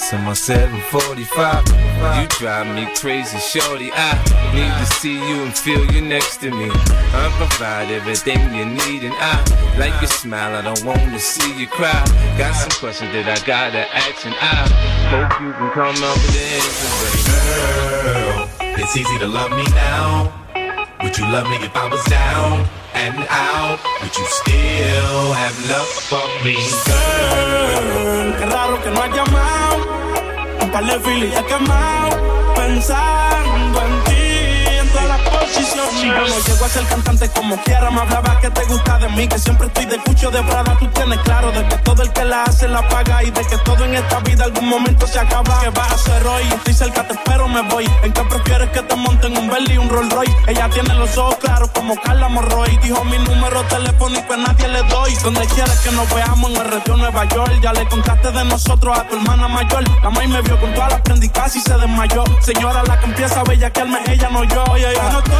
Stunts in my 745. You drive me crazy, shorty. I need to see you and feel you next to me. I provide everything you need, and I like your smile. I don't wanna see you cry. Got some questions that I gotta ask, and I hope you can come up with the answers. Girl, it's easy to love me now. Would you love me if I was down and out? Would you still have love for me? Girl, qué raro que no has llamado. Un par de filis he quemado. Pensando en ti no llego a ser cantante como quiera. Me hablaba que te gusta de mí, que siempre estoy de cucho de Prada. Tú tienes claro de que todo el que la hace la paga y de que todo en esta vida algún momento se acaba. ¿Qué vas a hacer hoy? Estoy cerca, te espero, me voy. ¿En qué prefieres que te monten un Bentley y un Rolls Royce? Ella tiene los ojos claros como Carla Morroy. Dijo mi número telefónico a nadie le doy. Donde quieres que nos veamos en el retiro Nueva York. Ya le contaste de nosotros a tu hermana mayor. La maíz me vio con todas las prendicas y se desmayó. Señora, la que empieza a ella no yo. No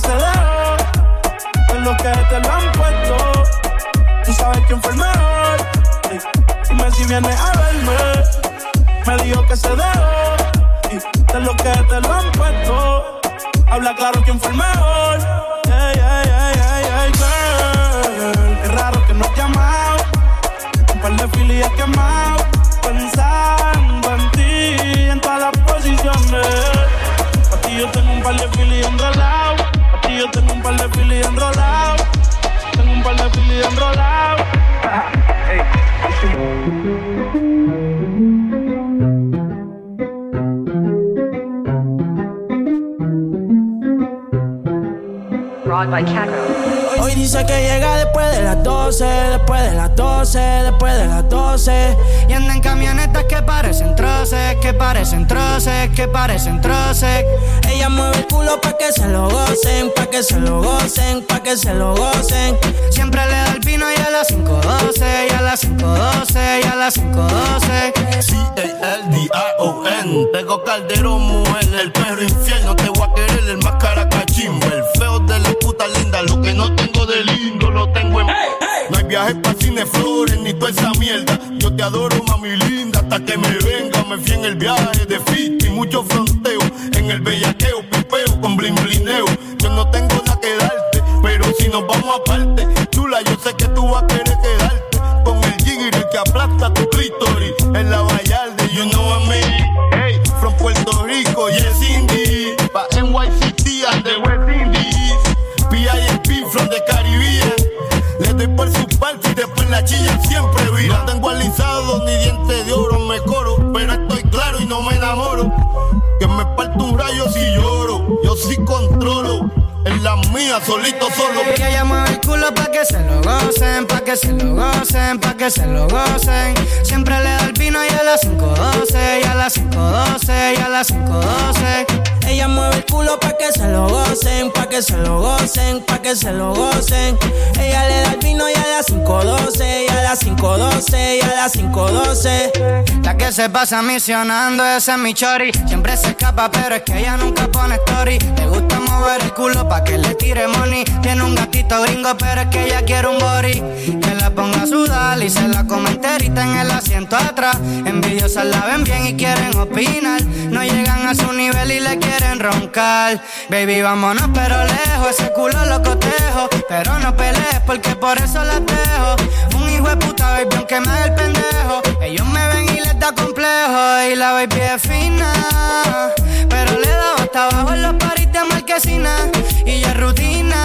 Que se dejó. Es lo que te lo han puesto. Tú sabes quién fue el mejor. Dime si vienes a verme. Me dijo que se dejó. Y es lo que te lo han puesto. Habla claro quién fue el mejor. Hey, hey, girl. Qué raro que no has llamado. Un par de filias quemado. Pensando en ti en todas las posiciones yo tengo un par de filis enrolados. Aquí yo tengo un par de filis. Tengo un par de filis. Dice que llega después de las 12, después de las 12, después de las 12. Y anda en camionetas que parecen troces, que parecen troces, que parecen troces. Ella mueve el culo pa' que se lo gocen, pa' que se lo gocen, pa' que se lo gocen. Siempre le da el vino y a las 5.12, y a las 5.12, y a las 5.12. C-A-L-D-I-O-N Tengo calderón, mujer, el perro infierno. Te voy a querer el más cara cachimbo. El feo de la linda, lo que no tengo de lindo lo tengo en. No hay viajes pa' cine flores ni toda esa mierda. Yo te adoro, mami linda, hasta que me venga. Me fui en el viaje de fit y mucho fronteo. En el bellaqueo, pipeo con blin blineo. Yo no tengo nada que darte, pero si nos vamos aparte, chula, yo sé que tú vas a querer quedarte. Con el jigger que aplasta tu clítoris. En la de you know From the Caribbean. Le doy por su parte y después la chilla siempre vi. No tengo ni diente de oro, me coro. Pero estoy claro y no me enamoro. Que me parto un rayo si lloro. Yo sí controlo. En la mía, solito, solo. Ella llama el culo pa' que se lo gocen, pa' que se lo gocen, pa' que se lo gocen. Siempre le da el vino y a las 5.12, y a las 5.12, y a las 5.12. Ella mueve el culo pa' que se lo gocen, pa' que se lo gocen, pa' que se lo gocen. Ella le da el vino y a las 5.12, y a las 5.12, y a las 5.12. La que se pasa misionando, ese es mi chori. Siempre se escapa, pero es que ella nunca pone story. Le gusta mover el culo pa' que le tire money. Tiene un gatito gringo, pero es que ella quiere un body. La ponga a sudar y se la come enterita en el asiento atrás. Envidiosas la ven bien y quieren opinar. No llegan a su nivel y le quieren roncar. Baby, vámonos pero lejos, ese culo lo cotejo. Pero no pelees porque por eso las dejo. Un hijo de puta, baby, aunque me haga el pendejo. Ellos me ven y les da complejo. Y la baby es fina, pero le da hasta abajo en los paris de marquesina. Y ya es rutina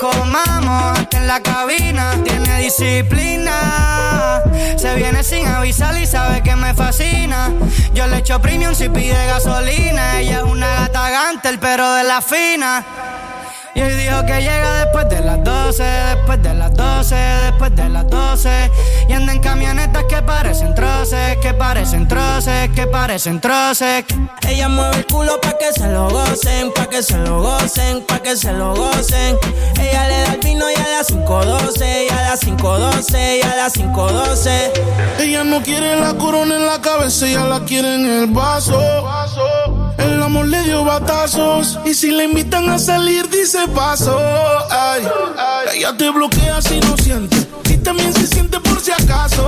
comamos hasta en la cabina. Tiene disciplina, se viene sin avisar y sabe que me fascina. Yo le echo premium si pide gasolina. Ella es una gata gante, pero de la fina. Y hoy dijo que llega después de las 12, después de las 12, después de las 12. Y anda en camionetas que parecen troces, que parecen troces, que parecen troces. Ella mueve el culo pa' que se lo gocen, pa' que se lo gocen, pa' que se lo gocen. Ella le da el vino y a las 5.12, y a las 5.12, y a las 5.12. Ella no quiere la corona en la cabeza, ella la quiere en el vaso. El amor le dio batazos. Y si le invitan a salir, dice paso. Ay, ella te bloquea si no siente. Y también se siente si acaso.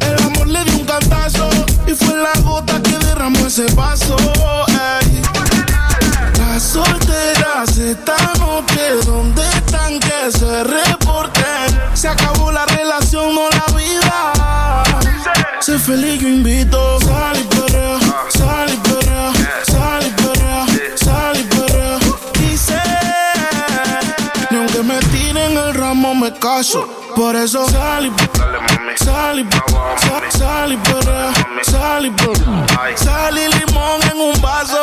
El amor le dio un cantazo. Y fue la gota que derramó ese vaso. Ay. Las solteras esta noche, ¿dónde están? Que se reporten. Se acabó la relación, no la vida. Sé feliz, yo invito. Sal y perrea, sal y perrea, sal y sal y. Dice, ni aunque me tiren el ramo me caso. Por eso sal y sal y sal, sal y perrea, sal y perrea. Sal y limón en un vaso.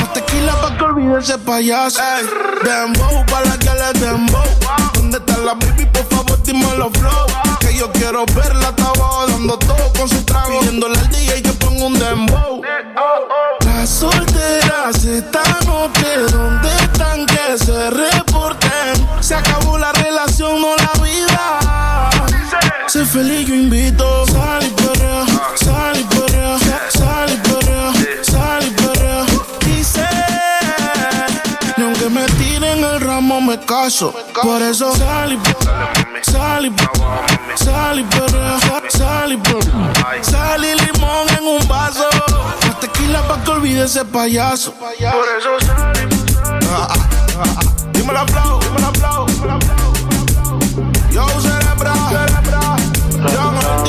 Más tequila pa' que olvide ese payaso. Ey, dembow pa' la que le dembow. ¿Dónde está la baby? Por favor, dime los flow. Que yo quiero verla, está abajo dando todo con su trago. Pidiéndole al DJ que ponga un dembow. Las solteras esta noche, ¿dónde están? Que se reporten. Se acabó la relación, no la vida. Sé feliz, yo invito. Sal y perrea, sal y perrea, sal y perrea, sal y perrea. Dice, ni aunque me tiren el ramo me caso. Por eso sal y sal y sal y perrea, sal y perrea. Sal y limón en un vaso. Más tequila pa' que olvide ese payaso. Por eso sal y Dímelo flow, dímelo flow, dímelo flow. Yo no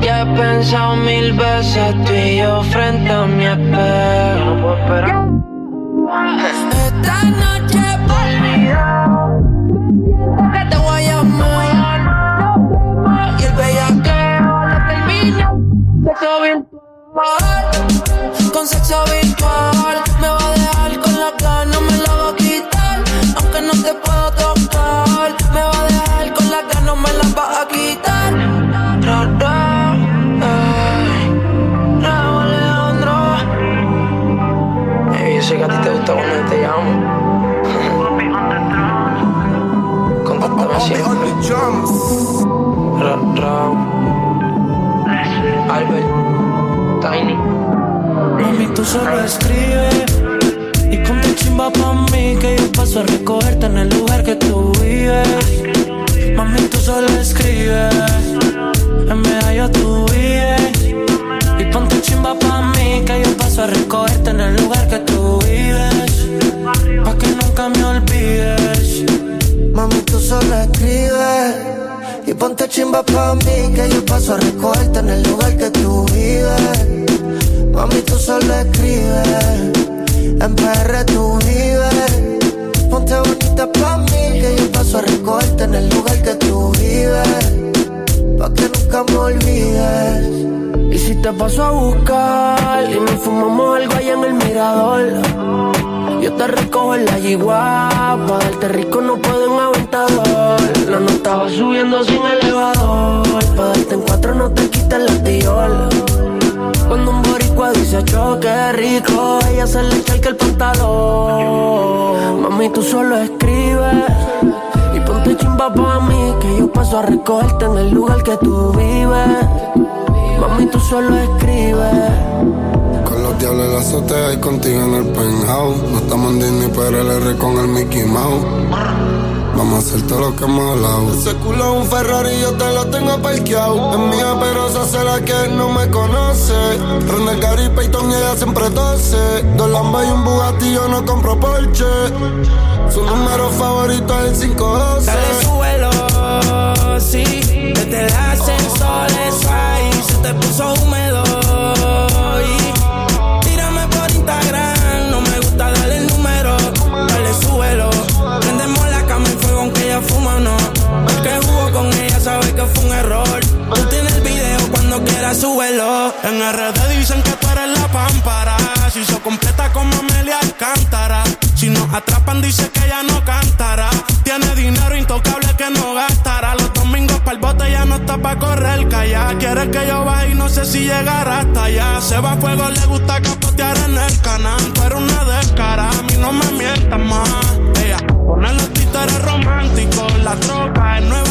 Ya he pensado mil veces tú y yo frente a mi espejo. Esta noche por video, que te voy a llamar. Y el bellaqueo lo termina. Sexo virtual, con sexo virtual. Raúl. Albert. Tiny. Mami, tú solo escribes y ponte chimba pa' mí que yo paso a recogerte en el lugar que tú vives. Mami, tú solo escribes, en medallo tú vives. Y ponte chimba pa' mí que yo paso a recogerte en el lugar que tú vives. Pa' que nunca me olvides. Mami, tú solo escribes y ponte chimba pa' mí que yo paso a recogerte en el lugar que tú vives. Mami, tú solo escribes, en PR tú vives. Ponte bonita pa' mí que yo paso a recogerte en el lugar que tú vives. Pa' que nunca me olvides. Y si te paso a buscar y nos fumamos algo allá en el mirador. Yo te recojo en la yigua, pa' darte rico no puedo en aventador. La nota va subiendo sin elevador, pa' darte en cuatro no te quites la tiola. Cuando un boricua dice choque rico, ella se le echa el pantalón. Mami, tú solo escribes y ponte chimba pa' mí, que yo paso a recogerte en el lugar que tú vives. Mami, tú solo escribes. Diablos en la azotea y contigo en el penthouse. No estamos en Disney, pero el R con el Mickey Mouse. Vamos a hacer todo lo que hemos hablado. Ese culo es un Ferrari, yo te lo tengo parqueado. Es mía, pero se hace la que no me conoce. Prende Gary Payton y ella siempre tose. Dos Lambas y un Bugatti, yo no compro Porsche. Su número favorito es el 512. Dale suelo, sí. Desde el ascensor eso ahí se te puso húmedo. Que fue un error. Tú tienes el video cuando quieras súbelo. En RD dicen que tú eres la pámpara. Si se completa como Amelia Alcántara. Si nos atrapan dice que ella no cantará. Tiene dinero intocable que no gastará. Los domingos para el bote ya no está pa' correr calla. Quiere que yo vaya y no sé si llegará hasta allá. Se va a fuego, le gusta capotear en el canal. Tú eres una descara, a mí no me mientas más. Ella pone los títeres románticos. La troca es nueva,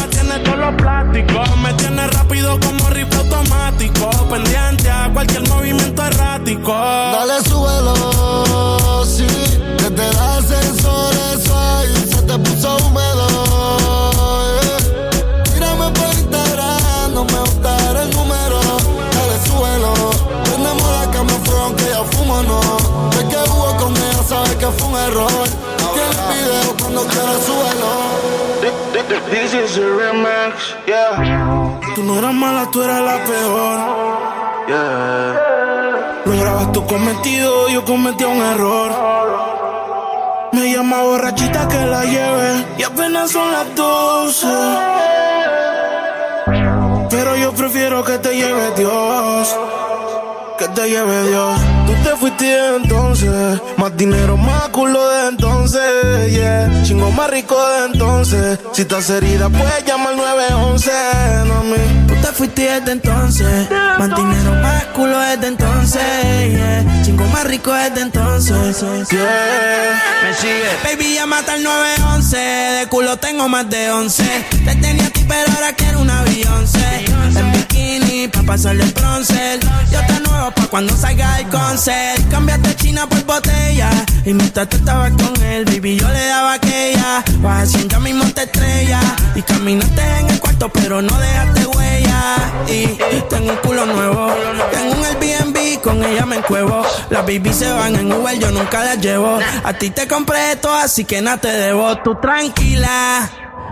los plásticos. Me tiene rápido como rifle automático. Pendiente a cualquier movimiento errático. Dale, súbelo, This is a remix, yeah. Tú no eras mala, tú eras la peor. Yeah. Lograbas tu cometido, yo cometí un error. Me llama borrachita que la lleve y apenas son las 12. Pero yo prefiero que te lleve Dios. Que te lleve Dios. Te fuiste entonces. Más dinero, más culo de entonces. Yeah. Chingo más rico de entonces. Si estás herida, puedes llamar al 911. No me. Tú te fuiste desde entonces. Más dinero, más culo desde entonces. Yeah. Chingo más rico desde entonces. Yeah. Me sigue. Baby, llámate al 911. De culo tengo más de 11. Te tenía pero ahora quiero un avión. En bikini, pa' pasarle el bronce. Yo te nuevo pa' cuando salga el concert. Cambiaste China por botella. Y mientras tú estabas con él, baby, yo le daba aquella. Vas haciendo mismo te estrella. Y caminaste en el cuarto, pero no dejaste huella. Y tengo un culo nuevo. Tengo un Airbnb, con ella me encuevo. Las baby se van en Uber, yo nunca las llevo. A ti te compré esto, así que nada te debo. Tú tranquila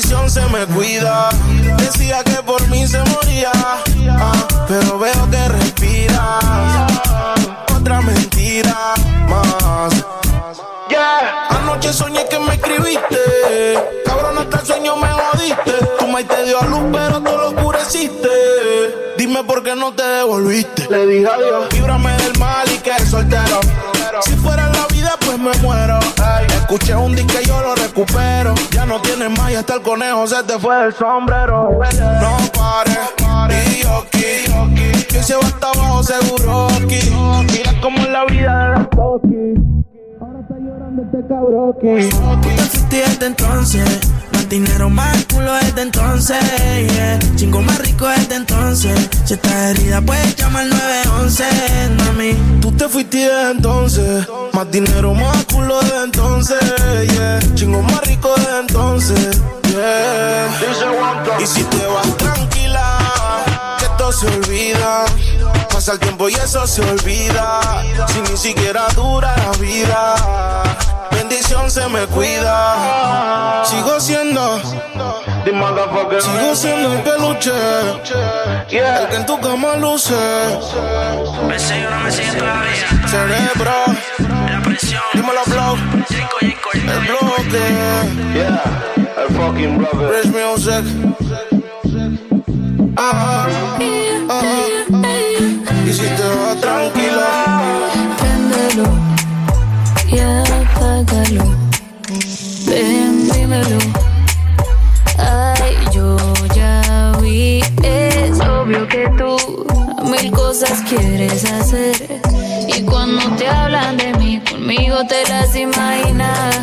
se me cuida. Decía que por mí se moría, ah, pero veo que respira. Otra mentira más. Yeah. Anoche soñé que me escribiste. Cabrón, hasta el sueño me jodiste. Tu maíz te dio a luz, pero tú lo oscureciste. Dime por qué no te devolviste. Le dije adiós. Líbrame del mal y que soltero. Si fuera la vida, pues me muero. Escuché un disco y yo lo recupero. Ya no tienes más y hasta el conejo se te fue el sombrero. No pares, y aquí. Que se va hasta abajo seguro aquí. Mira cómo es la vida de los Ahora está llorando este cabrón. Tú te desde entonces. Más dinero, más culo desde entonces. Yeah. Chingo más rico desde entonces. Si estás herida, puedes llamar 911, mami. Tú te fuiste desde entonces. Más dinero, más culo desde entonces. Yeah. Chingo más rico desde entonces. Yeah. Y si te vas tranquila, que todo se olvida Pasa el tiempo y eso se olvida. Si ni siquiera dura la vida. Bendición se me cuida. Sigo siendo. Sigo siendo el peluche. El que en tu cama luce. Me sigue no me sigue todavía. Cerebro. La presión. Dímelo, blow. El bloque. Yeah, el fucking brother. Rich music. Ah, ah y si te tranquila. Préndelo y apágalo. Ven, dímelo. Ay, yo ya vi. Es obvio que tú mil cosas quieres hacer. Y cuando te hablan de mí, conmigo te las imaginas.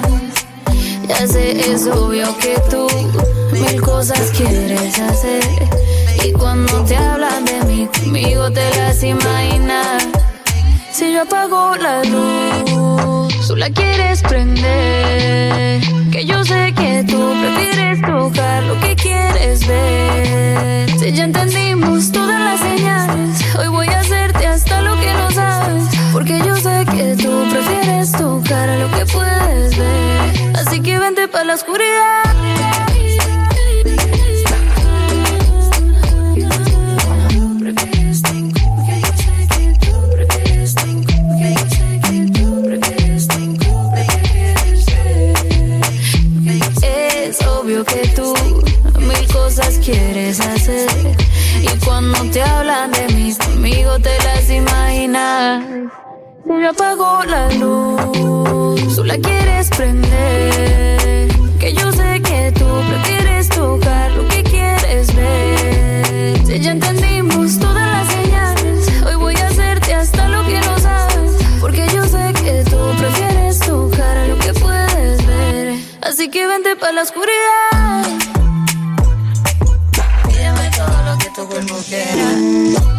Ya sé, es obvio que tú mil cosas quieres hacer. Y cuando te hablan de conmigo te las imaginas. Si yo apago la luz, tú la quieres prender. Que yo sé que tú prefieres tocar lo que quieres ver. Si ya entendimos todas las señales, hoy voy a hacerte hasta lo que no sabes. Porque yo sé que tú prefieres tocar lo que puedes ver. Así que vente para la oscuridad. Yo apago la luz, tú la quieres prender. Que yo sé que tú prefieres tocar lo que quieres ver. Si ya entendimos todas las señales, hoy voy a hacerte hasta lo que no sabes. Porque yo sé que tú prefieres tocar lo que puedes ver. Así que vente para la oscuridad. tu cuerpo quiera.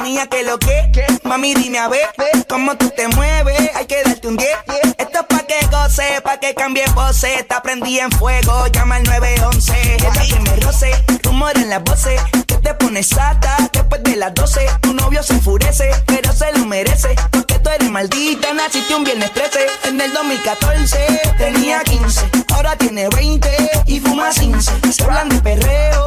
mía que lo que, mami dime a ver cómo tú te mueves. Hay que darte un 10. Esto es pa' que goce, pa' que cambie voces. Está prendí en fuego, llama al 911. Ella que me roce, rumor en las voces. Que te pones sata después de las 12. Tu novio se enfurece, pero se lo merece. Porque tú eres maldita, naciste un viernes 13. En el 2014 tenía 15, ahora tiene 20 y fuma 15. Se hablan de perreo,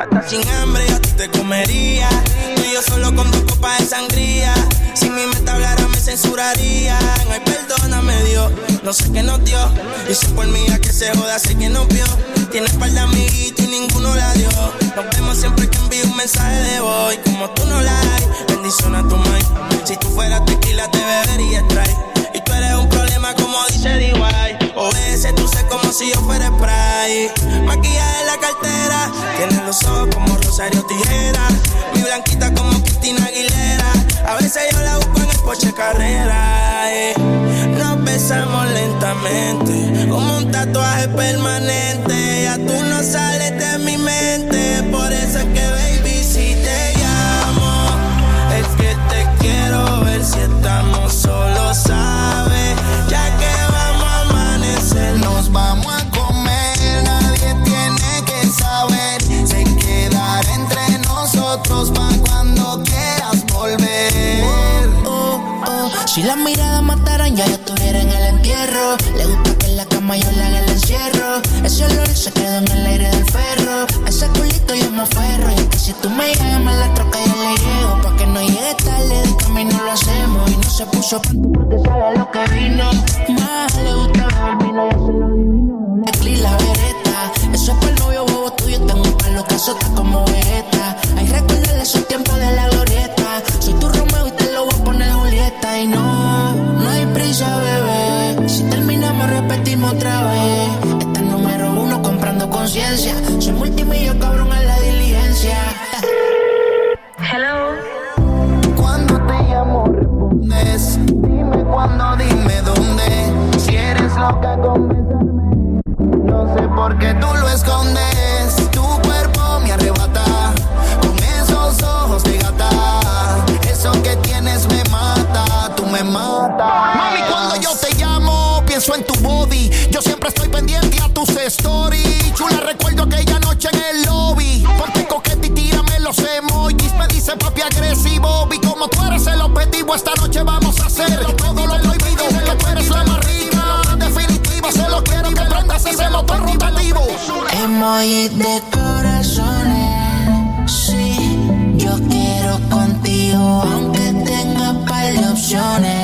Hasta sin hambre yo te comería. Tú y yo solo con dos copas de sangría. Si mi meta hablara me censuraría. Ay, perdóname Dios, no sé qué nos dio. Y si por mí a que se joda, sé que nos vio. Tiene espalda amiguito y ninguno la dio. Nos vemos siempre que envío un mensaje de voz. Como tú no la hay, bendición a tu mind. Si tú fueras tequila te bebería try. Y tú eres un problema como dice D.Y. O ese tú sé como si yo fuera spray. Maquillaje en la cartera. Tienes los ojos como Rosario Tijera. Mi blanquita como Cristina Aguilera. A veces yo la busco en el coche carrera. eh. Nos besamos lentamente. Como un tatuaje permanente. Ya tú no sales de mi mente. Por eso es que, baby, Si las miradas mataran, ya yo estuviera en el entierro. Le gusta que en la cama yo le haga el encierro. Ese olor se quedó en el aire del ferro. Ese culito yo me aferro. Y es que si tú me llamas, la troca yo le llego. Pa' que no llegue tarde, de camino lo hacemos. Y no se puso porque sabe lo que vino. Más le gusta beber vino y hacer lo divino. Clic, la vereta. Eso es el novio bobo tuyo. Tengo un palo que como vegeta. Otra Emoji de corazones. Sí, yo quiero contigo, aunque tenga par de opciones.